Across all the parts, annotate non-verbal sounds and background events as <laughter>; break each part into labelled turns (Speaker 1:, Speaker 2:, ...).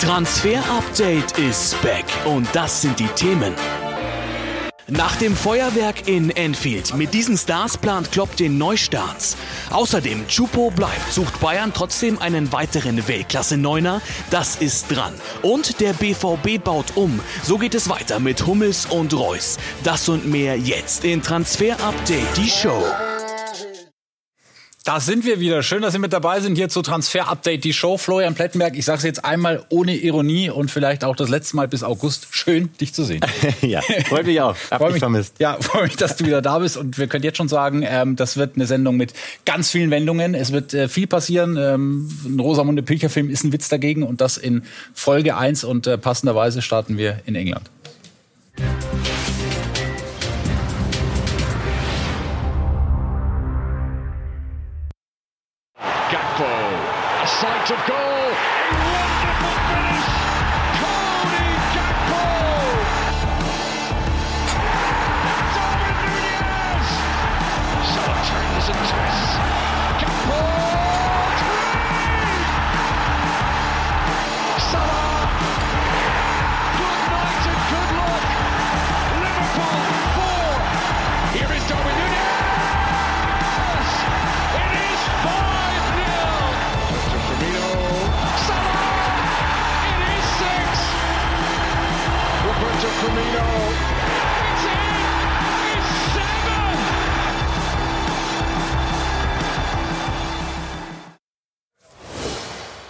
Speaker 1: Transfer Update ist back und das sind die Themen. Nach dem Feuerwerk in Enfield mit diesen Stars plant Klopp den Neustart. Außerdem Chupo bleibt, sucht Bayern trotzdem einen weiteren Weltklasse-Neuner. Das ist dran. Und der BVB baut um. So geht es weiter mit Hummels und Reus. Das und mehr jetzt in Transfer Update, die Show.
Speaker 2: Da sind wir wieder. Schön, dass Sie mit dabei sind hier zu Transfer Update, die Show. Florian Plettenberg, ich sage es jetzt einmal ohne Ironie und vielleicht auch das letzte Mal bis August. Schön, dich zu sehen. <laughs>
Speaker 3: ja, freut mich auch.
Speaker 2: Hab <laughs> freu mich vermisst. Ja, freue mich, dass du wieder da bist. Und wir können jetzt schon sagen, ähm, das wird eine Sendung mit ganz vielen Wendungen. Es wird äh, viel passieren. Ähm, ein Rosamunde Pilcher-Film ist ein Witz dagegen und das in Folge 1. Und äh, passenderweise starten wir in England.
Speaker 4: sight of goal. A wonderful finish. Cody Gakpo. Nunez. Firmino.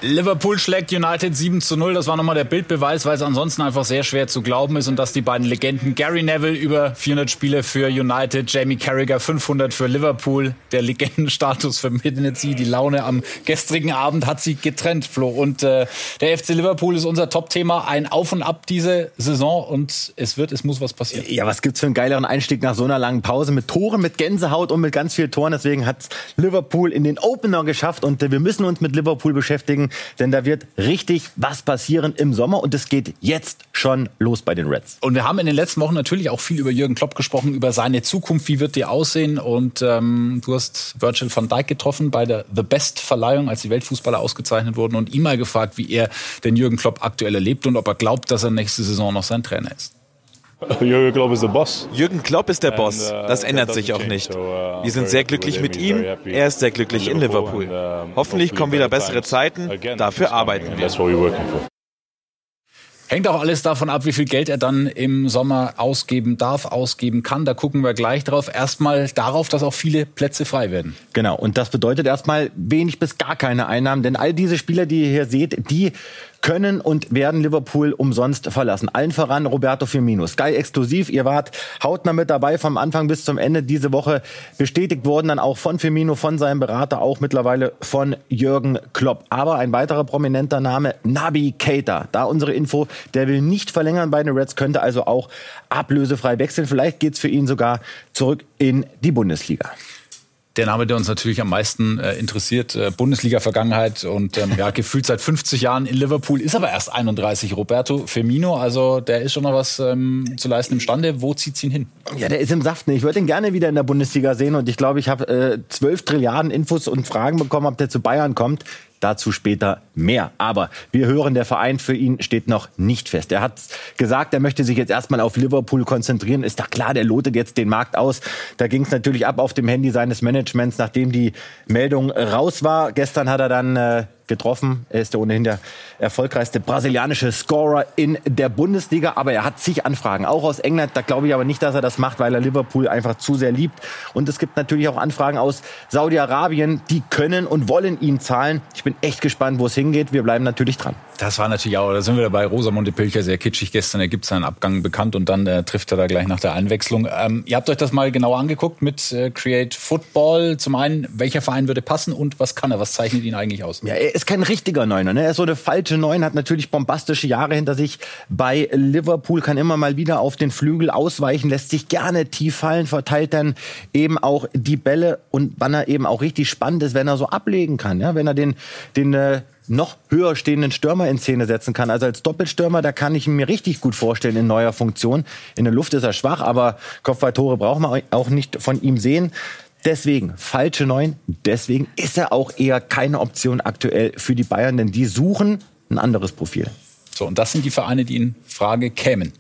Speaker 2: Liverpool schlägt United 7 zu 0. Das war nochmal der Bildbeweis, weil es ansonsten einfach sehr schwer zu glauben ist und dass die beiden Legenden Gary Neville über 400 Spiele für United, Jamie Carragher 500 für Liverpool, der Legendenstatus verbindet sie. Die Laune am gestrigen Abend hat sie getrennt, Flo. Und äh, der FC Liverpool ist unser Top-Thema. Ein Auf und Ab diese Saison und es wird, es muss was passieren.
Speaker 3: Ja, was gibt's für einen geileren Einstieg nach so einer langen Pause mit Toren, mit Gänsehaut und mit ganz vielen Toren. Deswegen hat Liverpool in den Opener geschafft und äh, wir müssen uns mit Liverpool beschäftigen denn da wird richtig was passieren im Sommer und es geht jetzt schon los bei den Reds.
Speaker 2: Und wir haben in den letzten Wochen natürlich auch viel über Jürgen Klopp gesprochen, über seine Zukunft, wie wird die aussehen und ähm, du hast Virgil van Dijk getroffen bei der The Best Verleihung, als die Weltfußballer ausgezeichnet wurden und ihn mal gefragt, wie er den Jürgen Klopp aktuell erlebt und ob er glaubt, dass er nächste Saison noch sein Trainer ist. <laughs>
Speaker 5: Jürgen Klopp ist der Boss.
Speaker 6: Jürgen Klopp ist der Boss. Uh, das ändert sich auch nicht. Uh, Wir sind sehr glücklich mit ihm. Er ist sehr glücklich in Liverpool. Hoffentlich kommen wieder bessere Zeiten. Dafür arbeiten wir.
Speaker 2: Hängt auch alles davon ab, wie viel Geld er dann im Sommer ausgeben darf, ausgeben kann. Da gucken wir gleich drauf. Erstmal darauf, dass auch viele Plätze frei werden.
Speaker 3: Genau. Und das bedeutet erstmal wenig bis gar keine Einnahmen. Denn all diese Spieler, die ihr hier seht, die können und werden Liverpool umsonst verlassen. Allen voran Roberto Firmino. Sky exklusiv. Ihr wart hautnah mit dabei vom Anfang bis zum Ende. Diese Woche bestätigt worden dann auch von Firmino, von seinem Berater, auch mittlerweile von Jürgen Klopp. Aber ein weiterer prominenter Name, Nabi Keita. Da unsere Info, der will nicht verlängern bei den Reds, könnte also auch ablösefrei wechseln. Vielleicht geht's für ihn sogar zurück in die Bundesliga
Speaker 2: der Name, der uns natürlich am meisten äh, interessiert, äh, Bundesliga-Vergangenheit und ähm, ja, <laughs> gefühlt seit 50 Jahren in Liverpool, ist aber erst 31. Roberto Firmino, also der ist schon noch was ähm, zu leisten imstande. Wo zieht's ihn hin?
Speaker 3: Ja, der ist im Saft. Ne? Ich würde ihn gerne wieder in der Bundesliga sehen und ich glaube, ich habe äh, 12 Trilliarden Infos und Fragen bekommen, ob der zu Bayern kommt. Dazu später mehr. Aber wir hören, der Verein für ihn steht noch nicht fest. Er hat gesagt, er möchte sich jetzt erstmal auf Liverpool konzentrieren. Ist doch klar, der lotet jetzt den Markt aus. Da ging es natürlich ab auf dem Handy seines Managements, nachdem die Meldung raus war. Gestern hat er dann äh, getroffen. Er ist ja ohnehin der erfolgreichste brasilianische Scorer in der Bundesliga. Aber er hat zig Anfragen, auch aus England. Da glaube ich aber nicht, dass er das macht, weil er Liverpool einfach zu sehr liebt. Und es gibt natürlich auch Anfragen aus Saudi-Arabien. Die können und wollen ihn zahlen. Ich bin echt gespannt, wo es hingeht. Wir bleiben natürlich dran.
Speaker 2: Das war natürlich auch, da sind wir dabei, Rosamunde Pilcher, sehr kitschig gestern. Er gibt seinen Abgang bekannt und dann äh, trifft er da gleich nach der Einwechslung. Ähm, ihr habt euch das mal genau angeguckt mit äh, Create Football. Zum einen, welcher Verein würde passen und was kann er? Was zeichnet ihn eigentlich aus?
Speaker 3: Ja, er ist kein richtiger Neuner. Ne? Er ist so eine falsche Neun, hat natürlich bombastische Jahre hinter sich bei Liverpool, kann immer mal wieder auf den Flügel ausweichen, lässt sich gerne tief fallen, verteilt dann eben auch die Bälle und wann er eben auch richtig spannend ist, wenn er so ablegen kann. Ja? Wenn er den, den äh, noch höher stehenden Stürmer in Szene setzen kann. Also als Doppelstürmer, da kann ich ihn mir richtig gut vorstellen in neuer Funktion. In der Luft ist er schwach, aber Kopfballtore braucht man auch nicht von ihm sehen. Deswegen falsche Neun. Deswegen ist er auch eher keine Option aktuell für die Bayern, denn die suchen ein anderes Profil.
Speaker 2: So, und das sind die Vereine, die in Frage kämen.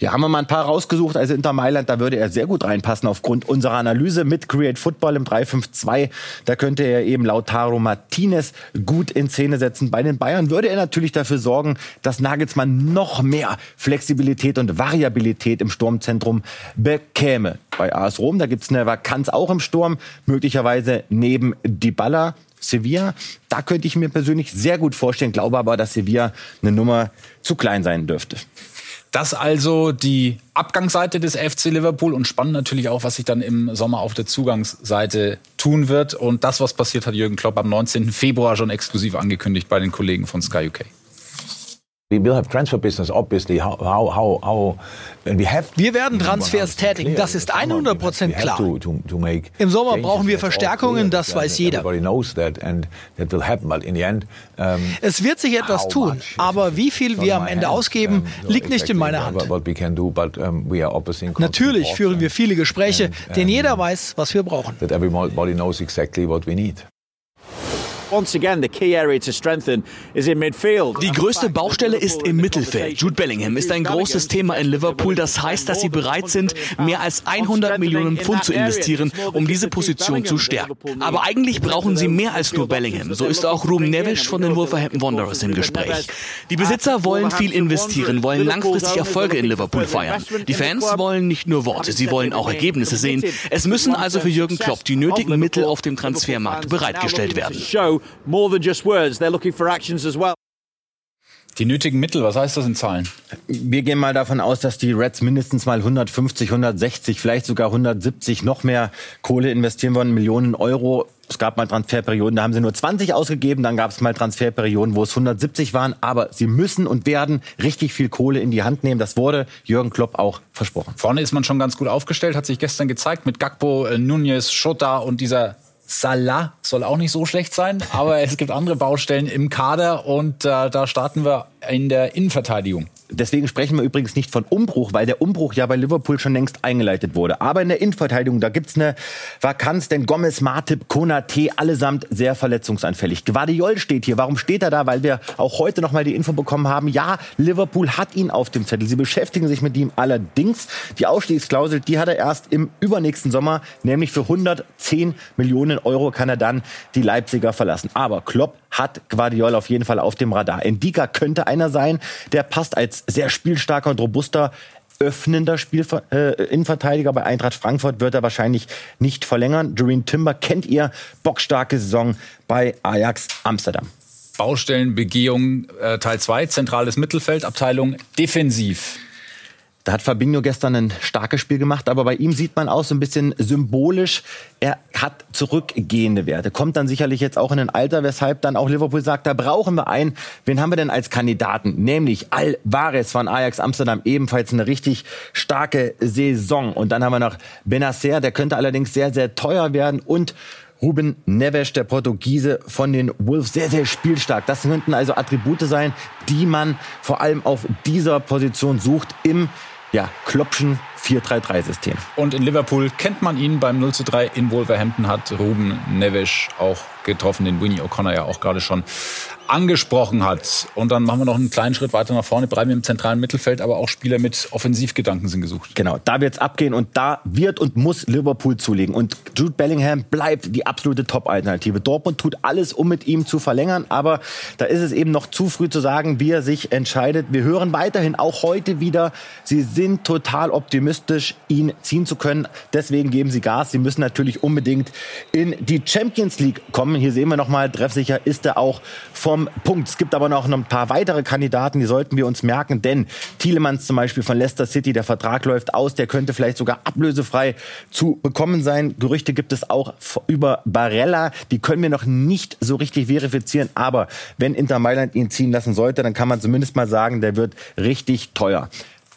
Speaker 3: Ja, haben wir mal ein paar rausgesucht. Also Inter Mailand, da würde er sehr gut reinpassen aufgrund unserer Analyse mit Create Football im 3-5-2. Da könnte er eben Lautaro Martinez gut in Szene setzen. Bei den Bayern würde er natürlich dafür sorgen, dass Nagelsmann noch mehr Flexibilität und Variabilität im Sturmzentrum bekäme. Bei AS Rom, da gibt's eine Vakanz auch im Sturm, möglicherweise neben Dybala. Sevilla, da könnte ich mir persönlich sehr gut vorstellen, glaube aber, dass Sevilla eine Nummer zu klein sein dürfte.
Speaker 2: Das also die Abgangsseite des FC Liverpool und spannend natürlich auch, was sich dann im Sommer auf der Zugangsseite tun wird. Und das, was passiert, hat Jürgen Klopp am 19. Februar schon exklusiv angekündigt bei den Kollegen von Sky UK.
Speaker 4: We will have transfer business, obviously. How, how, how, how
Speaker 7: wir werden Transfers tätigen, das ist 100% klar. Im Sommer brauchen wir Verstärkungen, das weiß jeder. Es wird sich etwas tun, aber wie viel wir am Ende ausgeben, liegt nicht in meiner Hand. Natürlich führen wir viele Gespräche, denn jeder weiß, was wir brauchen.
Speaker 1: Die größte Baustelle ist im Mittelfeld. Jude Bellingham ist ein großes Thema in Liverpool. Das heißt, dass sie bereit sind, mehr als 100 Millionen Pfund zu investieren, um diese Position zu stärken. Aber eigentlich brauchen sie mehr als nur Bellingham. So ist auch Ruben Neves von den Wolverhampton Wanderers im Gespräch. Die Besitzer wollen viel investieren, wollen langfristig Erfolge in Liverpool feiern. Die Fans wollen nicht nur Worte, sie wollen auch Ergebnisse sehen. Es müssen also für Jürgen Klopp die nötigen Mittel auf dem Transfermarkt bereitgestellt werden more than just words. They're looking for actions
Speaker 2: as well. Die nötigen Mittel, was heißt das in Zahlen?
Speaker 3: Wir gehen mal davon aus, dass die Reds mindestens mal 150, 160, vielleicht sogar 170 noch mehr Kohle investieren wollen, Millionen Euro. Es gab mal Transferperioden, da haben sie nur 20 ausgegeben, dann gab es mal Transferperioden, wo es 170 waren, aber sie müssen und werden richtig viel Kohle in die Hand nehmen. Das wurde Jürgen Klopp auch versprochen.
Speaker 2: Vorne ist man schon ganz gut aufgestellt, hat sich gestern gezeigt mit Gakpo, äh, Nunez, Schota und dieser Salah soll auch nicht so schlecht sein, aber es gibt andere Baustellen im Kader und äh, da starten wir in der Innenverteidigung.
Speaker 3: Deswegen sprechen wir übrigens nicht von Umbruch, weil der Umbruch ja bei Liverpool schon längst eingeleitet wurde. Aber in der Innenverteidigung, da gibt's eine Vakanz, denn Gomez, Martip, Konate, allesamt sehr verletzungsanfällig. Guardiol steht hier. Warum steht er da? Weil wir auch heute noch mal die Info bekommen haben, ja, Liverpool hat ihn auf dem Zettel. Sie beschäftigen sich mit ihm. Allerdings, die Ausstiegsklausel, die hat er erst im übernächsten Sommer, nämlich für 110 Millionen Euro kann er dann die Leipziger verlassen. Aber Klopp hat Guardiol auf jeden Fall auf dem Radar. Endika könnte einer sein, der passt als sehr spielstarker und robuster öffnender Spiel, äh, Innenverteidiger. Bei Eintracht Frankfurt wird er wahrscheinlich nicht verlängern. Doreen Timber kennt ihr. Bockstarke Saison bei Ajax Amsterdam.
Speaker 2: Baustellenbegehung äh, Teil 2, zentrales Mittelfeld, Abteilung defensiv.
Speaker 3: Da hat Fabinho gestern ein starkes Spiel gemacht, aber bei ihm sieht man auch so ein bisschen symbolisch, er hat zurückgehende Werte. Kommt dann sicherlich jetzt auch in ein Alter, weshalb dann auch Liverpool sagt, da brauchen wir einen. Wen haben wir denn als Kandidaten? Nämlich Alvarez von Ajax Amsterdam, ebenfalls eine richtig starke Saison. Und dann haben wir noch Benacer, der könnte allerdings sehr, sehr teuer werden und Ruben Neves, der Portugiese von den Wolves, sehr, sehr spielstark. Das könnten also Attribute sein, die man vor allem auf dieser Position sucht im ja, Klopschen 4-3-3-System.
Speaker 2: Und in Liverpool kennt man ihn beim 0 zu 3 in Wolverhampton, hat Ruben Neves auch getroffen, den Winnie O'Connor ja auch gerade schon angesprochen hat. Und dann machen wir noch einen kleinen Schritt weiter nach vorne, bleiben wir im zentralen Mittelfeld, aber auch Spieler mit Offensivgedanken sind gesucht.
Speaker 3: Genau, da wird's abgehen und da wird und muss Liverpool zulegen. Und Jude Bellingham bleibt die absolute Top-Alternative. Dortmund tut alles, um mit ihm zu verlängern, aber da ist es eben noch zu früh zu sagen, wie er sich entscheidet. Wir hören weiterhin auch heute wieder, sie sind total optimistisch, ihn ziehen zu können. Deswegen geben sie Gas. Sie müssen natürlich unbedingt in die Champions League kommen. Hier sehen wir nochmal, treffsicher ist er auch von vom Punkt. Es gibt aber noch ein paar weitere Kandidaten, die sollten wir uns merken, denn Thielemanns zum Beispiel von Leicester City, der Vertrag läuft aus, der könnte vielleicht sogar ablösefrei zu bekommen sein. Gerüchte gibt es auch über Barella, die können wir noch nicht so richtig verifizieren, aber wenn Inter Mailand ihn ziehen lassen sollte, dann kann man zumindest mal sagen, der wird richtig teuer.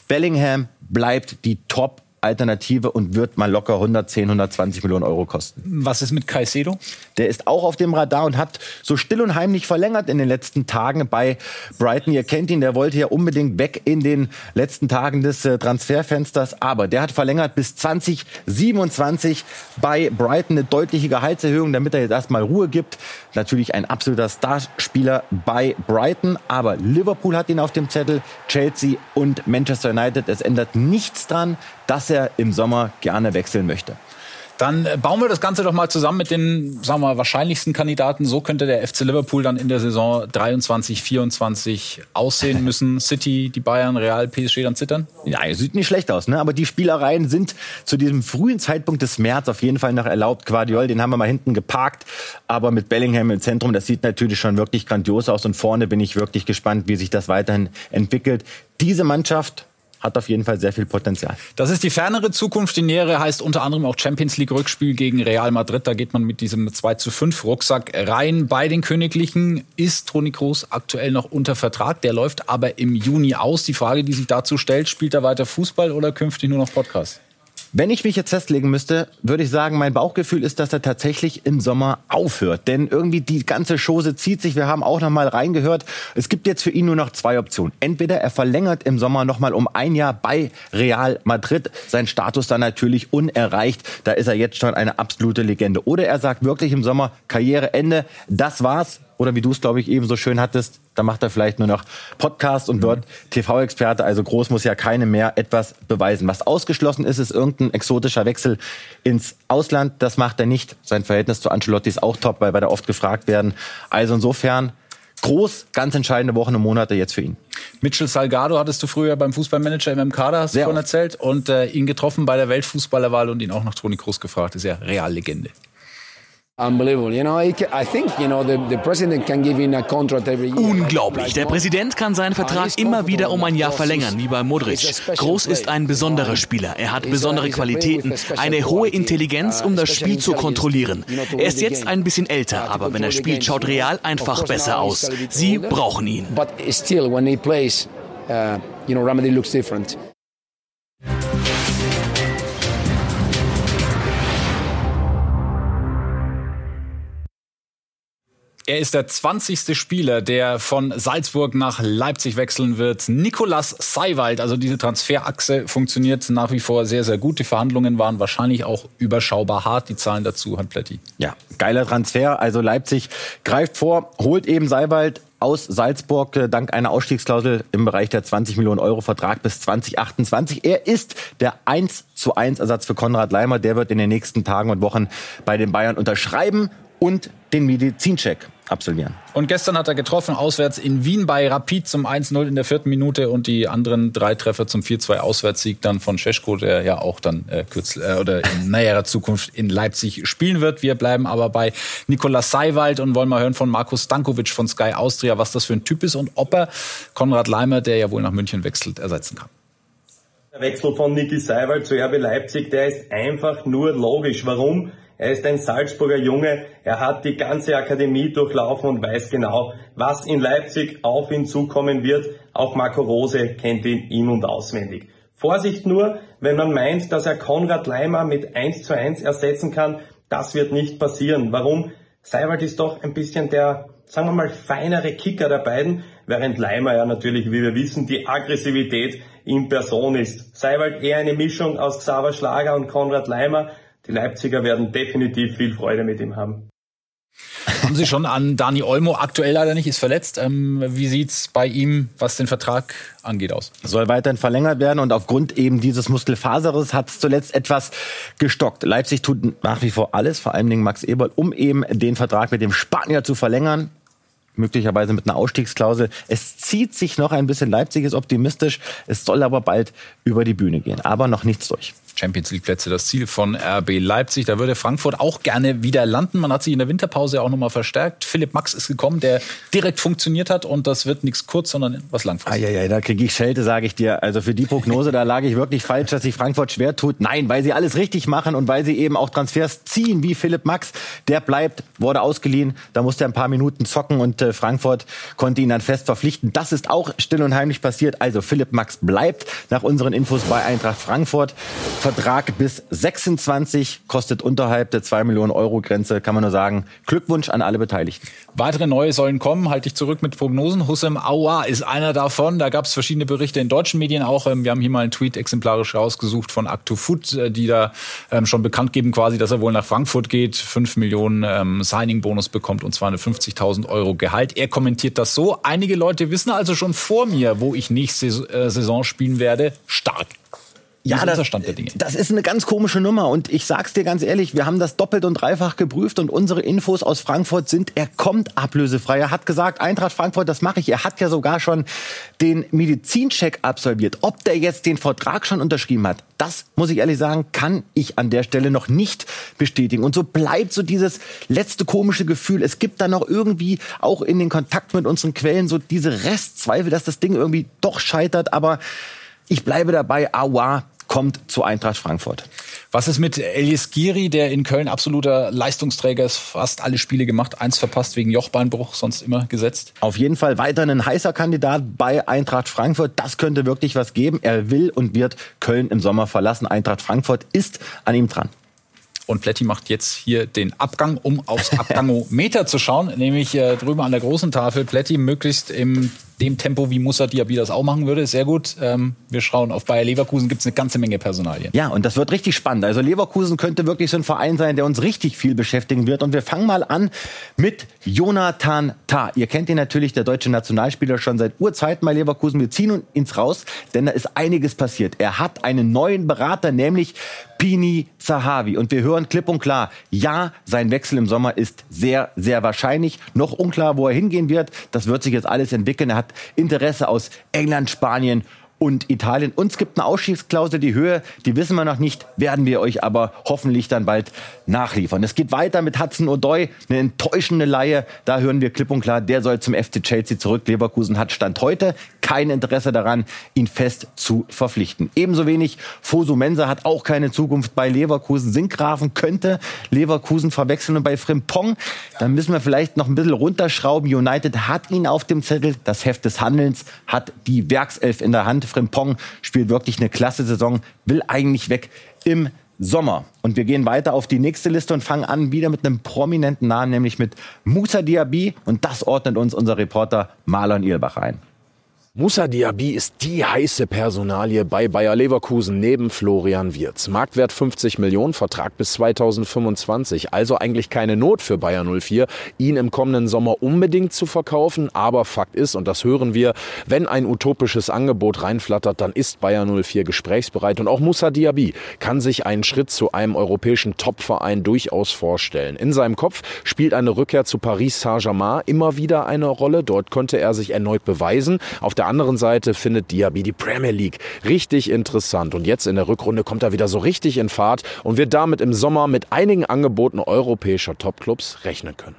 Speaker 3: Bellingham bleibt die Top Alternative und wird mal locker 110, 120 Millionen Euro kosten.
Speaker 2: Was ist mit Caicedo?
Speaker 3: Der ist auch auf dem Radar und hat so still und heimlich verlängert in den letzten Tagen bei Brighton. Ihr kennt ihn, der wollte ja unbedingt weg in den letzten Tagen des äh, Transferfensters, aber der hat verlängert bis 2027 bei Brighton eine deutliche Gehaltserhöhung, damit er jetzt erstmal Ruhe gibt. Natürlich ein absoluter Starspieler bei Brighton, aber Liverpool hat ihn auf dem Zettel, Chelsea und Manchester United. Es ändert nichts dran, dass er im Sommer gerne wechseln möchte.
Speaker 2: Dann äh, bauen wir das Ganze doch mal zusammen mit den, sagen wir mal, wahrscheinlichsten Kandidaten. So könnte der FC Liverpool dann in der Saison 23, 24 aussehen müssen. <laughs> City, die Bayern, Real, PSG dann zittern?
Speaker 3: Ja, sieht nicht schlecht aus, ne? Aber die Spielereien sind zu diesem frühen Zeitpunkt des März auf jeden Fall noch erlaubt. Guardiol, den haben wir mal hinten geparkt. Aber mit Bellingham im Zentrum, das sieht natürlich schon wirklich grandios aus. Und vorne bin ich wirklich gespannt, wie sich das weiterhin entwickelt. Diese Mannschaft hat auf jeden Fall sehr viel Potenzial.
Speaker 2: Das ist die fernere Zukunft. Die nähere heißt unter anderem auch Champions League Rückspiel gegen Real Madrid. Da geht man mit diesem 2 zu 5 Rucksack rein. Bei den Königlichen ist Toni Kroos aktuell noch unter Vertrag. Der läuft aber im Juni aus. Die Frage, die sich dazu stellt, spielt er weiter Fußball oder künftig nur noch Podcast?
Speaker 3: Wenn ich mich jetzt festlegen müsste, würde ich sagen, mein Bauchgefühl ist, dass er tatsächlich im Sommer aufhört. Denn irgendwie die ganze Chose zieht sich. Wir haben auch noch mal reingehört. Es gibt jetzt für ihn nur noch zwei Optionen. Entweder er verlängert im Sommer noch mal um ein Jahr bei Real Madrid. Sein Status dann natürlich unerreicht. Da ist er jetzt schon eine absolute Legende. Oder er sagt wirklich im Sommer Karriereende. Das war's. Oder wie du es, glaube ich, eben so schön hattest, da macht er vielleicht nur noch Podcast und wird TV-Experte. Also groß muss ja keine mehr etwas beweisen. Was ausgeschlossen ist, ist irgendein exotischer Wechsel ins Ausland. Das macht er nicht. Sein Verhältnis zu Ancelotti ist auch top, weil wir da oft gefragt werden. Also insofern groß, ganz entscheidende Wochen und Monate jetzt für ihn.
Speaker 2: Mitchell Salgado hattest du früher beim Fußballmanager im Kader, hast du vorhin erzählt, und äh, ihn getroffen bei der Weltfußballerwahl und ihn auch nach Toni Kroos gefragt. Ist ja Reallegende.
Speaker 1: Unglaublich. Der Präsident kann seinen Vertrag immer wieder um ein Jahr verlängern, wie bei Modric. Groß ist ein besonderer Spieler. Er hat besondere Qualitäten, eine hohe Intelligenz, um das Spiel zu kontrollieren. Er ist jetzt ein bisschen älter, aber wenn er spielt, schaut Real einfach besser aus. Sie brauchen ihn.
Speaker 2: Er ist der 20. Spieler, der von Salzburg nach Leipzig wechseln wird. Nikolas Seiwald, also diese Transferachse funktioniert nach wie vor sehr, sehr gut. Die Verhandlungen waren wahrscheinlich auch überschaubar hart. Die Zahlen dazu hat Plätti.
Speaker 3: Ja, geiler Transfer. Also Leipzig greift vor, holt eben Seiwald aus Salzburg äh, dank einer Ausstiegsklausel im Bereich der 20 Millionen Euro Vertrag bis 2028. Er ist der 1 zu 1 Ersatz für Konrad Leimer. Der wird in den nächsten Tagen und Wochen bei den Bayern unterschreiben und den Medizincheck absolvieren.
Speaker 2: Und gestern hat er getroffen, auswärts in Wien bei Rapid zum 1-0 in der vierten Minute und die anderen drei Treffer zum 4-2 Auswärtssieg dann von Scheschko, der ja auch dann äh, kürzel, äh, oder in näherer Zukunft in Leipzig spielen wird. Wir bleiben aber bei Nikolas Seiwald und wollen mal hören von Markus Stankovic von Sky Austria, was das für ein Typ ist und ob er Konrad Leimer, der ja wohl nach München wechselt, ersetzen kann.
Speaker 8: Der Wechsel von Niki Seiwald zu RB Leipzig, der ist einfach nur logisch. Warum? Er ist ein Salzburger Junge, er hat die ganze Akademie durchlaufen und weiß genau, was in Leipzig auf ihn zukommen wird. Auch Marco Rose kennt ihn in- und auswendig. Vorsicht nur, wenn man meint, dass er Konrad Leimer mit 1 zu 1 ersetzen kann, das wird nicht passieren. Warum? Seiwald ist doch ein bisschen der, sagen wir mal, feinere Kicker der beiden, während Leimer ja natürlich, wie wir wissen, die Aggressivität in Person ist. Seiwald eher eine Mischung aus Xaver Schlager und Konrad Leimer, die Leipziger werden definitiv viel Freude mit ihm haben.
Speaker 2: Haben Sie schon an Dani Olmo, aktuell leider nicht, ist verletzt. Ähm, wie sieht's bei ihm, was den Vertrag angeht, aus?
Speaker 3: Soll weiterhin verlängert werden und aufgrund eben dieses Muskelfaseres hat es zuletzt etwas gestockt. Leipzig tut nach wie vor alles, vor allen Dingen Max Eberl, um eben den Vertrag mit dem Spanier zu verlängern möglicherweise mit einer Ausstiegsklausel. Es zieht sich noch ein bisschen. Leipzig ist optimistisch. Es soll aber bald über die Bühne gehen. Aber noch nichts durch.
Speaker 2: Champions League Plätze das Ziel von RB Leipzig. Da würde Frankfurt auch gerne wieder landen. Man hat sich in der Winterpause auch nochmal verstärkt. Philipp Max ist gekommen, der direkt funktioniert hat und das wird nichts kurz, sondern was langfristig.
Speaker 3: Ah, ja, ja, da kriege ich Schelte, sage ich dir. Also für die Prognose, da lag ich wirklich falsch, dass sich Frankfurt schwer tut. Nein, weil sie alles richtig machen und weil sie eben auch Transfers ziehen, wie Philipp Max. Der bleibt, wurde ausgeliehen. Da musste er ein paar Minuten zocken und äh, Frankfurt konnte ihn dann fest verpflichten. Das ist auch still und heimlich passiert. Also Philipp Max bleibt nach unseren Infos bei Eintracht Frankfurt Vertrag bis 26, kostet unterhalb der 2 Millionen Euro Grenze, kann man nur sagen, Glückwunsch an alle Beteiligten.
Speaker 2: Weitere neue sollen kommen, halte ich zurück mit Prognosen. Hussam Aouar ist einer davon. Da gab es verschiedene Berichte in deutschen Medien auch. Ähm, wir haben hier mal einen Tweet exemplarisch rausgesucht von Actu-Food, äh, die da ähm, schon bekannt geben quasi, dass er wohl nach Frankfurt geht, 5 Millionen ähm, Signing-Bonus bekommt und zwar eine 50.000 Euro Gehalt. Er kommentiert das so. Einige Leute wissen also schon vor mir, wo ich nächste äh, Saison spielen werde. Stark
Speaker 3: ja, das, das, ist eine ganz komische Nummer. Und ich sag's dir ganz ehrlich, wir haben das doppelt und dreifach geprüft und unsere Infos aus Frankfurt sind, er kommt ablösefrei. Er hat gesagt, Eintracht Frankfurt, das mache ich. Er hat ja sogar schon den Medizincheck absolviert. Ob der jetzt den Vertrag schon unterschrieben hat, das muss ich ehrlich sagen, kann ich an der Stelle noch nicht bestätigen. Und so bleibt so dieses letzte komische Gefühl. Es gibt da noch irgendwie auch in den Kontakt mit unseren Quellen so diese Restzweifel, dass das Ding irgendwie doch scheitert. Aber ich bleibe dabei, Awa kommt zu Eintracht Frankfurt.
Speaker 2: Was ist mit Elias Giri, der in Köln absoluter Leistungsträger ist, fast alle Spiele gemacht, eins verpasst wegen Jochbeinbruch, sonst immer gesetzt?
Speaker 3: Auf jeden Fall weiter ein heißer Kandidat bei Eintracht Frankfurt. Das könnte wirklich was geben. Er will und wird Köln im Sommer verlassen. Eintracht Frankfurt ist an ihm dran.
Speaker 2: Und Pletti macht jetzt hier den Abgang, um aufs <laughs> Abgangometer zu schauen, nämlich äh, drüben an der großen Tafel. Pletti möglichst im dem Tempo, wie Musa Diaby das auch machen würde. Sehr gut. Ähm, wir schauen auf Bayer Leverkusen gibt es eine ganze Menge Personalien.
Speaker 3: Ja, und das wird richtig spannend. Also Leverkusen könnte wirklich so ein Verein sein, der uns richtig viel beschäftigen wird. Und wir fangen mal an mit Jonathan Tah. Ihr kennt ihn natürlich, der deutsche Nationalspieler, schon seit Urzeiten bei Leverkusen. Wir ziehen uns raus, denn da ist einiges passiert. Er hat einen neuen Berater, nämlich Pini Zahavi. Und wir hören klipp und klar, ja, sein Wechsel im Sommer ist sehr, sehr wahrscheinlich. Noch unklar, wo er hingehen wird. Das wird sich jetzt alles entwickeln. Er hat Interesse aus England, Spanien und Italien. Uns gibt eine Ausstiegsklausel, die Höhe, die wissen wir noch nicht, werden wir euch aber hoffentlich dann bald nachliefern. Es geht weiter mit Hudson O'Doy, eine enttäuschende Laie. Da hören wir klipp und klar, der soll zum FC Chelsea zurück. Leverkusen hat Stand heute kein Interesse daran, ihn fest zu verpflichten. Ebenso wenig Fosu Mensa hat auch keine Zukunft bei Leverkusen. Sinkgrafen könnte Leverkusen verwechseln und bei Frimpong, da müssen wir vielleicht noch ein bisschen runterschrauben. United hat ihn auf dem Zettel. Das Heft des Handelns hat die Werkself in der Hand. Frimpong spielt wirklich eine klasse Saison, will eigentlich weg im Sommer. Und wir gehen weiter auf die nächste Liste und fangen an wieder mit einem prominenten Namen, nämlich mit Musa Diaby. Und das ordnet uns unser Reporter Marlon Ihlbach ein.
Speaker 9: Musa Diaby ist die heiße Personalie bei Bayer Leverkusen neben Florian Wirz. Marktwert 50 Millionen, Vertrag bis 2025. Also eigentlich keine Not für Bayer 04, ihn im kommenden Sommer unbedingt zu verkaufen. Aber Fakt ist, und das hören wir, wenn ein utopisches Angebot reinflattert, dann ist Bayer 04 gesprächsbereit. Und auch Musa Diaby kann sich einen Schritt zu einem europäischen Topverein durchaus vorstellen. In seinem Kopf spielt eine Rückkehr zu Paris Saint-Germain immer wieder eine Rolle. Dort konnte er sich erneut beweisen. Auf der anderen Seite findet Diaby die Premier League richtig interessant. Und jetzt in der Rückrunde kommt er wieder so richtig in Fahrt und wird damit im Sommer mit einigen Angeboten europäischer Topclubs rechnen können.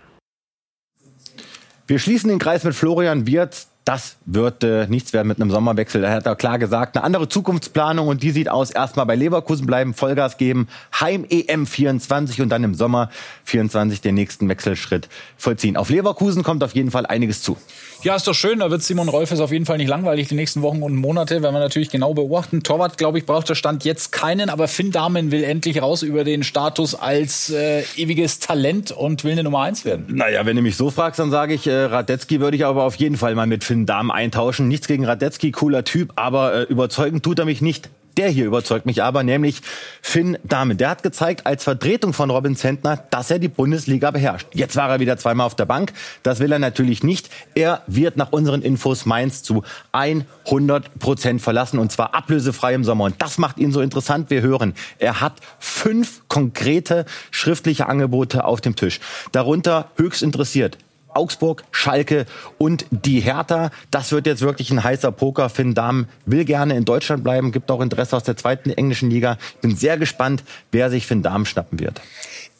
Speaker 3: Wir schließen den Kreis mit Florian Wirtz das wird äh, nichts werden mit einem Sommerwechsel. Da hat er klar gesagt, eine andere Zukunftsplanung und die sieht aus, erstmal bei Leverkusen bleiben, Vollgas geben, Heim EM 24 und dann im Sommer 24 den nächsten Wechselschritt vollziehen. Auf Leverkusen kommt auf jeden Fall einiges zu.
Speaker 2: Ja, ist doch schön. Da wird Simon Rolfes auf jeden Fall nicht langweilig die nächsten Wochen und Monate, wenn wir natürlich genau beobachten. Torwart, glaube ich, braucht der Stand jetzt keinen, aber Finn Dahmen will endlich raus über den Status als äh, ewiges Talent und will eine Nummer eins werden.
Speaker 3: Naja, wenn du mich so fragst, dann sage ich, äh, Radetzky würde ich aber auf jeden Fall mal mit Finn Dahmen eintauschen. Nichts gegen Radetzky, cooler Typ, aber äh, überzeugend tut er mich nicht. Der hier überzeugt mich aber, nämlich Finn Dahmen. Der hat gezeigt als Vertretung von Robin Zentner, dass er die Bundesliga beherrscht. Jetzt war er wieder zweimal auf der Bank. Das will er natürlich nicht. Er wird nach unseren Infos Mainz zu 100 Prozent verlassen und zwar ablösefrei im Sommer. Und das macht ihn so interessant. Wir hören, er hat fünf konkrete schriftliche Angebote auf dem Tisch. Darunter höchst interessiert Augsburg, Schalke und die Hertha. Das wird jetzt wirklich ein heißer Poker. Finn Dahm will gerne in Deutschland bleiben, gibt auch Interesse aus der zweiten englischen Liga. Bin sehr gespannt, wer sich Finn Dahm schnappen wird.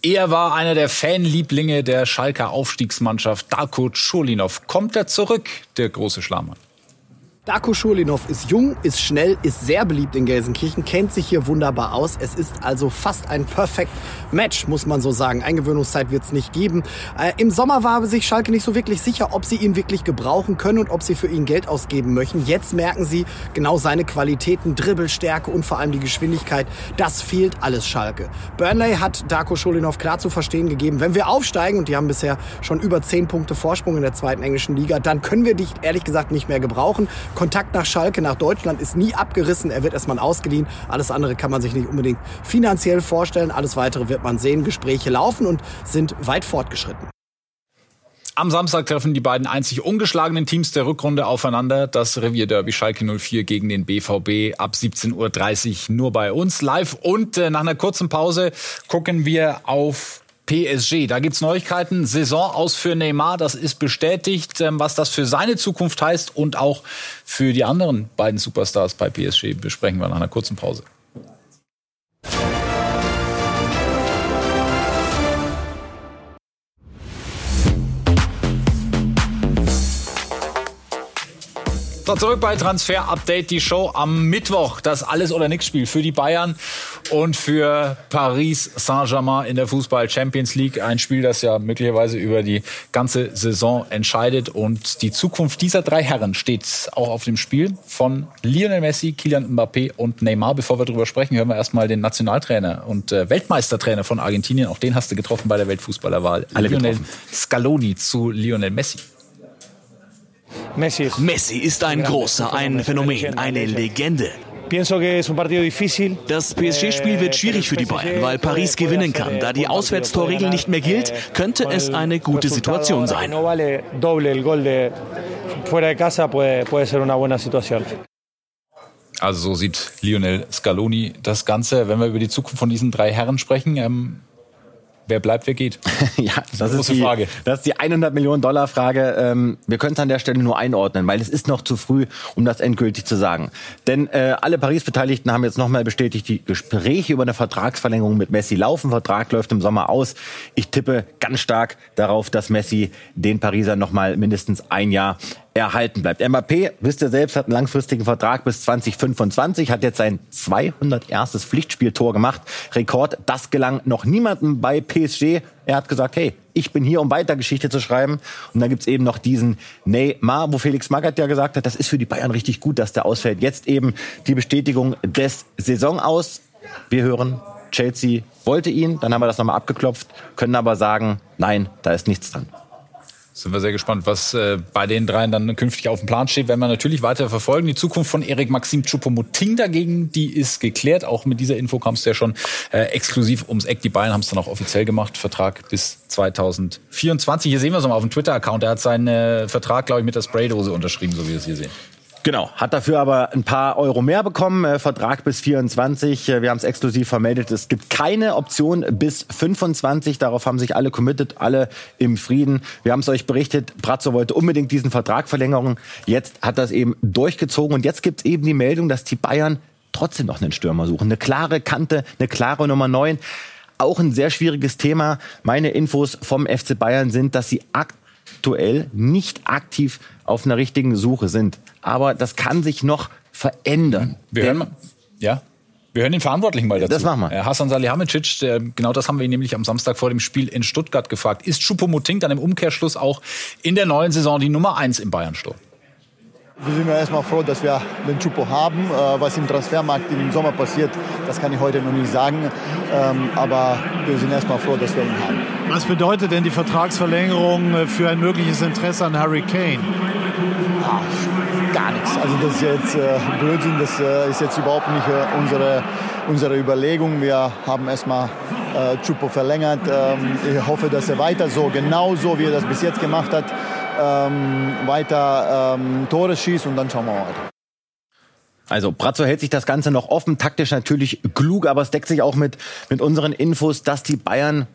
Speaker 2: Er war einer der Fanlieblinge der Schalker Aufstiegsmannschaft Darko Schulinov. Kommt er zurück, der große Schlamann?
Speaker 10: Darko Schulinov ist jung, ist schnell, ist sehr beliebt in Gelsenkirchen, kennt sich hier wunderbar aus. Es ist also fast ein Perfect Match, muss man so sagen. Eingewöhnungszeit wird es nicht geben. Äh, Im Sommer war sich Schalke nicht so wirklich sicher, ob sie ihn wirklich gebrauchen können und ob sie für ihn Geld ausgeben möchten. Jetzt merken sie genau seine Qualitäten, Dribbelstärke und vor allem die Geschwindigkeit. Das fehlt alles Schalke. Burnley hat Darko Schulinov klar zu verstehen gegeben, wenn wir aufsteigen, und die haben bisher schon über zehn Punkte Vorsprung in der zweiten englischen Liga, dann können wir dich ehrlich gesagt nicht mehr gebrauchen. Kontakt nach Schalke, nach Deutschland ist nie abgerissen. Er wird erstmal ausgeliehen. Alles andere kann man sich nicht unbedingt finanziell vorstellen. Alles weitere wird man sehen. Gespräche laufen und sind weit fortgeschritten.
Speaker 2: Am Samstag treffen die beiden einzig ungeschlagenen Teams der Rückrunde aufeinander. Das Revierderby Schalke 04 gegen den BVB ab 17.30 Uhr nur bei uns live. Und äh, nach einer kurzen Pause gucken wir auf PSG. Da gibt's Neuigkeiten. Saison aus für Neymar, das ist bestätigt. Ähm, was das für seine Zukunft heißt und auch für die anderen beiden Superstars bei PSG besprechen wir nach einer kurzen Pause. So, zurück bei Transfer Update, die Show am Mittwoch. Das Alles- oder Nix-Spiel für die Bayern und für Paris Saint-Germain in der Fußball Champions League. Ein Spiel, das ja möglicherweise über die ganze Saison entscheidet. Und die Zukunft dieser drei Herren steht auch auf dem Spiel von Lionel Messi, Kylian Mbappé und Neymar. Bevor wir darüber sprechen, hören wir erstmal den Nationaltrainer und äh, Weltmeistertrainer von Argentinien. Auch den hast du getroffen bei der Weltfußballerwahl.
Speaker 3: Alle
Speaker 2: Lionel
Speaker 3: getroffen.
Speaker 2: Scaloni zu Lionel Messi.
Speaker 1: Messi ist ein großer, ein Phänomen, eine Legende. Das PSG-Spiel wird schwierig für die Bayern, weil Paris gewinnen kann. Da die Auswärtstorregel nicht mehr gilt, könnte es eine gute Situation sein.
Speaker 2: Also so sieht Lionel Scaloni das Ganze. Wenn wir über die Zukunft von diesen drei Herren sprechen, ähm, wer bleibt, wer geht? <laughs>
Speaker 3: ja, das ist,
Speaker 2: große
Speaker 3: die,
Speaker 2: Frage.
Speaker 3: das ist die 100 Millionen Dollar Frage. Ähm, wir können es an der Stelle nur einordnen, weil es ist noch zu früh, um das endgültig zu sagen. Denn äh, alle Paris-Beteiligten haben jetzt nochmal bestätigt, die Gespräche über eine Vertragsverlängerung mit Messi laufen. Vertrag läuft im Sommer aus. Ich tippe ganz stark darauf, dass Messi den Pariser nochmal mindestens ein Jahr erhalten bleibt. Mbappé, wisst ihr selbst, hat einen langfristigen Vertrag bis 2025, hat jetzt sein 201. Pflichtspieltor gemacht. Rekord, das gelang noch niemandem bei PSG. Er hat gesagt, hey, ich bin hier, um weiter Geschichte zu schreiben. Und dann gibt's eben noch diesen Neymar, wo Felix Magath ja gesagt hat, das ist für die Bayern richtig gut, dass der ausfällt. Jetzt eben die Bestätigung des Saison aus. Wir hören, Chelsea wollte ihn, dann haben wir das nochmal abgeklopft, können aber sagen, nein, da ist nichts dran.
Speaker 2: Sind wir sehr gespannt, was äh, bei den dreien dann künftig auf dem Plan steht. Werden wir natürlich weiter verfolgen. Die Zukunft von Erik Maxim Choupo-Moting dagegen, die ist geklärt. Auch mit dieser Info kam es ja schon äh, exklusiv ums Eck. Die Bayern haben es dann auch offiziell gemacht. Vertrag bis 2024. Hier sehen wir es mal auf dem Twitter-Account. Er hat seinen äh, Vertrag, glaube ich, mit der Spraydose unterschrieben, so wie wir es hier sehen.
Speaker 3: Genau, hat dafür aber ein paar Euro mehr bekommen, äh, Vertrag bis 24. Äh, wir haben es exklusiv vermeldet. Es gibt keine Option bis 25. Darauf haben sich alle committed, alle im Frieden. Wir haben es euch berichtet, Brazzo wollte unbedingt diesen Vertrag verlängern. Jetzt hat das eben durchgezogen und jetzt gibt es eben die Meldung, dass die Bayern trotzdem noch einen Stürmer suchen. Eine klare Kante, eine klare Nummer 9. Auch ein sehr schwieriges Thema. Meine Infos vom FC Bayern sind, dass sie aktuell nicht aktiv auf einer richtigen Suche sind. Aber das kann sich noch verändern.
Speaker 2: Wir hören, ja. Wir hören den Verantwortlichen mal dazu.
Speaker 3: Das machen wir.
Speaker 2: Äh, Hassan Salihamidzic, der, genau das haben wir ihn nämlich am Samstag vor dem Spiel in Stuttgart gefragt. Ist Choupo-Moting dann im Umkehrschluss auch in der neuen Saison die Nummer eins im Bayern-Sturm?
Speaker 11: Wir sind ja erstmal froh, dass wir den Chupo haben. Äh, Was im Transfermarkt im Sommer passiert, das kann ich heute noch nicht sagen. Ähm, Aber wir sind erstmal froh, dass wir ihn haben.
Speaker 12: Was bedeutet denn die Vertragsverlängerung für ein mögliches Interesse an Harry Kane?
Speaker 11: Ah, gar nichts. Also das ist jetzt äh, Blödsinn, das äh, ist jetzt überhaupt nicht äh, unsere, unsere Überlegung. Wir haben erstmal äh, Chupo verlängert. Ähm, ich hoffe, dass er weiter so, genau so, wie er das bis jetzt gemacht hat, ähm, weiter ähm, Tore schießt und dann schauen wir weiter.
Speaker 3: Also Brazzo hält sich das Ganze noch offen, taktisch natürlich klug, aber es deckt sich auch mit, mit unseren Infos, dass die Bayern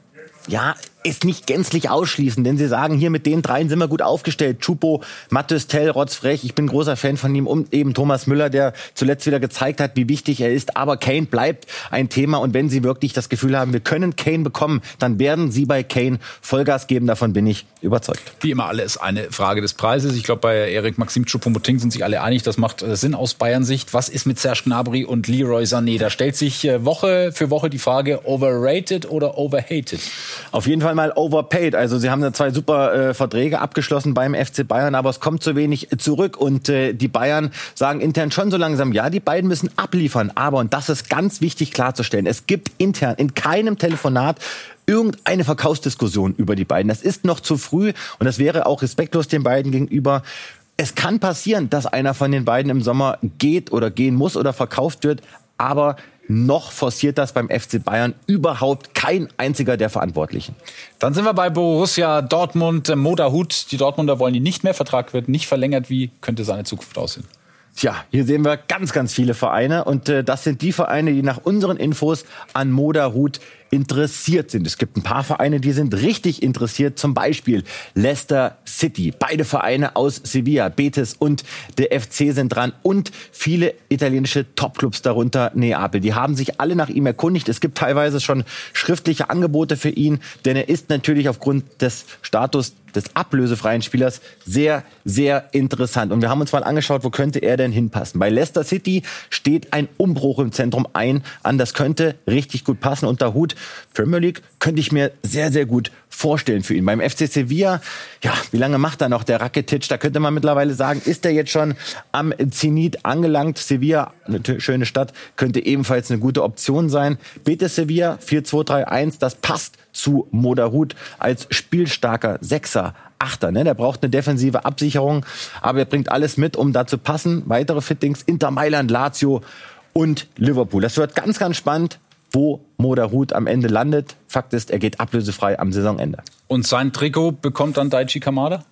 Speaker 3: ja es nicht gänzlich ausschließen, denn sie sagen, hier mit den dreien sind wir gut aufgestellt. Chupo, Mattes Tell, Rotzfrech, ich bin großer Fan von ihm und eben Thomas Müller, der zuletzt wieder gezeigt hat, wie wichtig er ist. Aber Kane bleibt ein Thema und wenn sie wirklich das Gefühl haben, wir können Kane bekommen, dann werden sie bei Kane Vollgas geben. Davon bin ich überzeugt.
Speaker 2: Wie immer alles eine Frage des Preises. Ich glaube, bei Erik Maxim Choupo-Moting sind sich alle einig. Das macht äh, Sinn aus Bayern Sicht. Was ist mit Serge Gnabry und Leroy Sané? Da stellt sich äh, Woche für Woche die Frage, overrated oder overhated?
Speaker 3: Auf jeden Fall mal overpaid. Also sie haben da zwei super äh, Verträge abgeschlossen beim FC Bayern, aber es kommt zu wenig zurück. Und äh, die Bayern sagen intern schon so langsam, ja, die beiden müssen abliefern. Aber, und das ist ganz wichtig klarzustellen, es gibt intern in keinem Telefonat irgendeine Verkaufsdiskussion über die beiden. Das ist noch zu früh und das wäre auch respektlos den beiden gegenüber. Es kann passieren, dass einer von den beiden im Sommer geht oder gehen muss oder verkauft wird, aber noch forciert das beim FC Bayern überhaupt kein einziger der Verantwortlichen.
Speaker 2: Dann sind wir bei Borussia Dortmund. Moda Hut, die Dortmunder wollen ihn nicht mehr. Vertrag wird nicht verlängert. Wie könnte seine Zukunft aussehen?
Speaker 3: Tja, hier sehen wir ganz, ganz viele Vereine und äh, das sind die Vereine, die nach unseren Infos an Moda Hut interessiert sind. Es gibt ein paar Vereine, die sind richtig interessiert. Zum Beispiel Leicester City. Beide Vereine aus Sevilla, Betis und der FC sind dran. Und viele italienische Topclubs, darunter Neapel. Die haben sich alle nach ihm erkundigt. Es gibt teilweise schon schriftliche Angebote für ihn, denn er ist natürlich aufgrund des Status des ablösefreien Spielers sehr, sehr interessant. Und wir haben uns mal angeschaut, wo könnte er denn hinpassen. Bei Leicester City steht ein Umbruch im Zentrum ein an. Das könnte richtig gut passen. Unter Hut Premier League könnte ich mir sehr, sehr gut vorstellen für ihn. Beim FC Sevilla, ja, wie lange macht er noch der Rakitic? Da könnte man mittlerweile sagen, ist er jetzt schon am Zenit angelangt? Sevilla, eine schöne Stadt, könnte ebenfalls eine gute Option sein. Betis Sevilla 4-2-3-1, das passt zu Moderhut als spielstarker Sechser. Achter, ne? Der braucht eine defensive Absicherung, aber er bringt alles mit, um da zu passen. Weitere Fittings Inter Mailand, Lazio und Liverpool. Das wird ganz, ganz spannend wo Moderhut am Ende landet. Fakt ist, er geht ablösefrei am Saisonende.
Speaker 2: Und sein Trikot bekommt dann Daichi Kamada?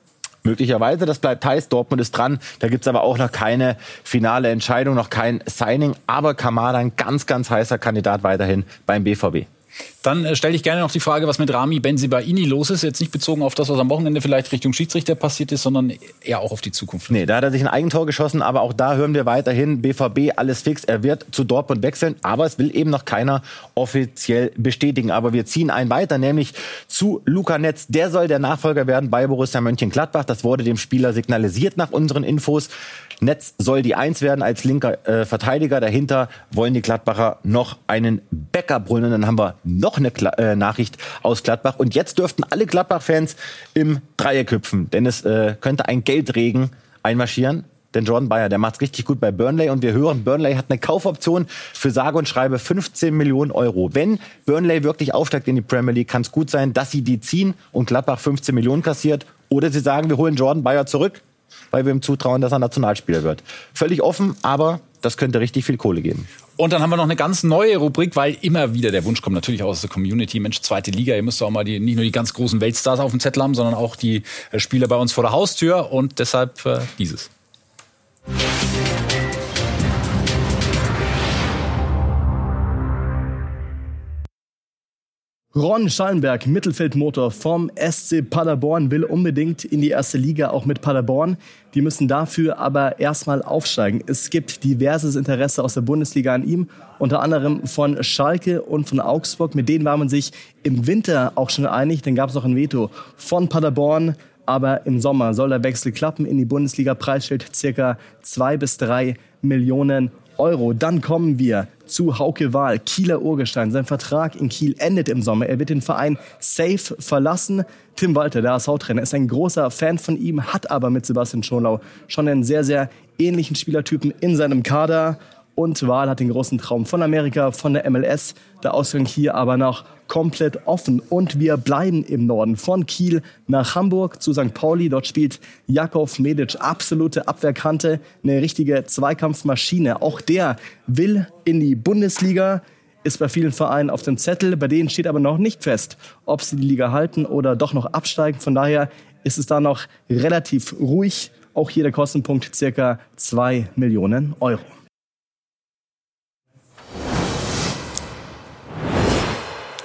Speaker 3: Möglicherweise, das bleibt heiß. Dortmund ist dran. Da gibt's aber auch noch keine finale Entscheidung, noch kein Signing. Aber Kamada ein ganz, ganz heißer Kandidat weiterhin beim BVB.
Speaker 2: Dann äh, stelle ich gerne noch die Frage, was mit Rami Benzibaini los ist. Jetzt nicht bezogen auf das, was am Wochenende vielleicht Richtung Schiedsrichter passiert ist, sondern eher auch auf die Zukunft.
Speaker 3: Nee, da hat er sich ein Eigentor geschossen, aber auch da hören wir weiterhin BVB alles fix. Er wird zu Dortmund wechseln, aber es will eben noch keiner offiziell bestätigen. Aber wir ziehen einen weiter, nämlich zu Luca Netz. Der soll der Nachfolger werden bei Borussia Mönchengladbach. Das wurde dem Spieler signalisiert nach unseren Infos. Netz soll die Eins werden als linker äh, Verteidiger. Dahinter wollen die Gladbacher noch einen Backup holen. Und dann haben wir noch eine Kla äh, Nachricht aus Gladbach. Und jetzt dürften alle Gladbach-Fans im Dreieck hüpfen, denn es äh, könnte ein Geldregen einmarschieren. Denn Jordan Bayer, der macht's richtig gut bei Burnley und wir hören, Burnley hat eine Kaufoption für sage und schreibe 15 Millionen Euro. Wenn Burnley wirklich aufsteigt in die Premier League, kann es gut sein, dass sie die ziehen und Gladbach 15 Millionen kassiert. Oder sie sagen, wir holen Jordan Bayer zurück weil wir ihm zutrauen, dass er Nationalspieler wird. Völlig offen, aber das könnte richtig viel Kohle geben.
Speaker 2: Und dann haben wir noch eine ganz neue Rubrik, weil immer wieder der Wunsch kommt natürlich aus der Community. Mensch, zweite Liga, ihr müsst auch mal die, nicht nur die ganz großen Weltstars auf dem Zettel haben, sondern auch die äh, Spieler bei uns vor der Haustür und deshalb äh, dieses.
Speaker 13: Ron Schallenberg, Mittelfeldmotor vom SC Paderborn, will unbedingt in die erste Liga, auch mit Paderborn. Die müssen dafür aber erstmal aufsteigen. Es gibt diverses Interesse aus der Bundesliga an ihm, unter anderem von Schalke und von Augsburg. Mit denen war man sich im Winter auch schon einig. Dann gab es noch ein Veto von Paderborn. Aber im Sommer soll der Wechsel klappen in die Bundesliga. Preisschild circa zwei bis drei Millionen Euro. Dann kommen wir zu Hauke Wahl, Kieler Urgestein. Sein Vertrag in Kiel endet im Sommer. Er wird den Verein safe verlassen. Tim Walter, der ASV-Trainer, ist ein großer Fan von ihm, hat aber mit Sebastian Schonlau schon einen sehr, sehr ähnlichen Spielertypen in seinem Kader. Und Wahl hat den großen Traum von Amerika, von der MLS. Der Ausgang hier aber noch komplett offen. Und wir bleiben im Norden. Von Kiel nach Hamburg zu St. Pauli. Dort spielt Jakov Medic absolute Abwehrkante. Eine richtige Zweikampfmaschine. Auch der will in die Bundesliga. Ist bei vielen Vereinen auf dem Zettel. Bei denen steht aber noch nicht fest, ob sie die Liga halten oder doch noch absteigen. Von daher ist es da noch relativ ruhig. Auch hier der Kostenpunkt circa 2 Millionen Euro.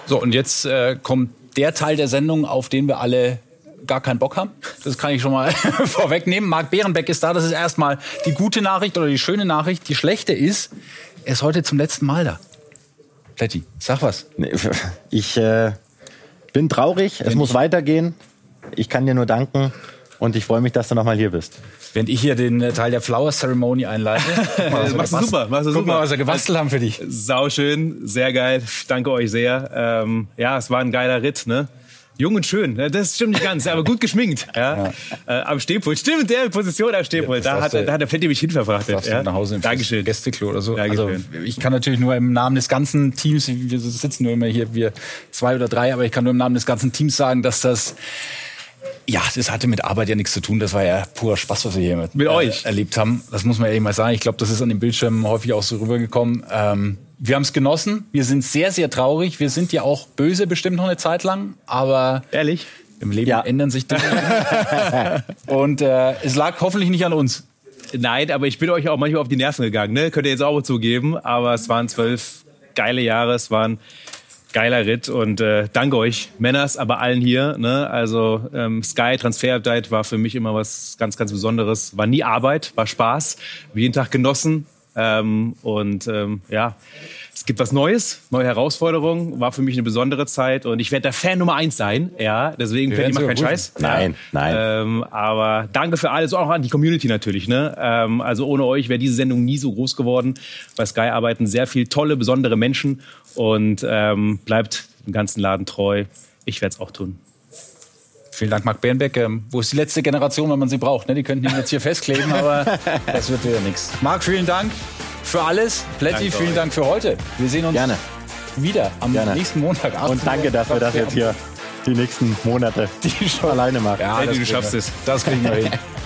Speaker 2: So, und jetzt äh, kommt der Teil der Sendung, auf den wir alle gar keinen Bock haben. Das kann ich schon mal <laughs> vorwegnehmen. Marc Bärenbeck ist da. Das ist erstmal die gute Nachricht oder die schöne Nachricht. Die schlechte ist, er ist heute zum letzten Mal da. Plätti, sag was. <laughs>
Speaker 3: Ich äh, bin traurig. Es muss weitergehen. Ich kann dir nur danken. Und ich freue mich, dass du nochmal hier bist.
Speaker 2: Während ich hier den äh, Teil der Flower Ceremony einleite.
Speaker 14: Mal, machst <laughs> du super, machst du
Speaker 2: Guck
Speaker 14: super.
Speaker 2: mal, was wir gebastelt haben für dich.
Speaker 14: Sau schön, sehr geil. Danke euch sehr. Ähm, ja, es war ein geiler Ritt, ne? Jung und schön, das stimmt nicht ganz, aber gut geschminkt. Ja. ja. Äh, am Stehpult, stimmt, der Position am Stehpult. Ja, da, hat, da hat der Fletti mich hinverfrachtet.
Speaker 2: Ja. nach Hause im
Speaker 14: Dankeschön.
Speaker 2: Gästeklo oder so. Also, ich kann natürlich nur im Namen des ganzen Teams, wir sitzen nur immer hier, wir zwei oder drei, aber ich kann nur im Namen des ganzen Teams sagen, dass das ja, das hatte mit Arbeit ja nichts zu tun. Das war ja purer Spaß, was wir hier mit,
Speaker 14: mit äh, euch
Speaker 2: erlebt haben. Das muss man ehrlich mal sagen. Ich glaube, das ist an den Bildschirmen häufig auch so rübergekommen. Ähm, wir haben es genossen. Wir sind sehr, sehr traurig. Wir sind ja auch böse bestimmt noch eine Zeit lang. Aber
Speaker 14: ehrlich,
Speaker 2: im Leben ja. ändern sich Dinge. <laughs> Und äh, es lag hoffentlich nicht an uns.
Speaker 14: Nein, aber ich bin euch auch manchmal auf die Nerven gegangen. Ne? Könnt ihr jetzt auch zugeben. Aber es waren zwölf geile Jahre. Es waren geiler Ritt und äh, danke euch, Männers, aber allen hier. Ne? Also ähm, Sky Transfer Update war für mich immer was ganz, ganz Besonderes. War nie Arbeit, war Spaß, jeden Tag genossen. Ähm, und ähm, ja, es gibt was Neues, neue Herausforderungen. War für mich eine besondere Zeit und ich werde der Fan Nummer eins sein. Ja, deswegen Patty macht keinen Scheiß.
Speaker 3: Nein, nein.
Speaker 14: Ähm, aber danke für alles, auch an die Community natürlich. Ne? Ähm, also ohne euch wäre diese Sendung nie so groß geworden. Bei Sky arbeiten sehr viel tolle, besondere Menschen und ähm, bleibt dem ganzen Laden treu. Ich werde es auch tun.
Speaker 2: Vielen Dank, Marc Bernbeck. Ähm, wo ist die letzte Generation, wenn man sie braucht? Ne? Die könnten ihn jetzt hier <laughs> festkleben, aber <laughs> das wird wieder nichts. Marc, vielen Dank für alles. Plätti, vielen Dank für heute. Wir sehen uns
Speaker 3: Gerne.
Speaker 2: wieder am
Speaker 3: Gerne.
Speaker 2: nächsten Montag.
Speaker 3: Und danke, dass wir das jetzt hier die nächsten Monate <laughs>
Speaker 2: die schon
Speaker 3: alleine machen.
Speaker 2: Ja,
Speaker 14: Hey,
Speaker 2: das
Speaker 14: du schaffst
Speaker 2: wir.
Speaker 14: es.
Speaker 2: Das kriegen wir hin. <laughs>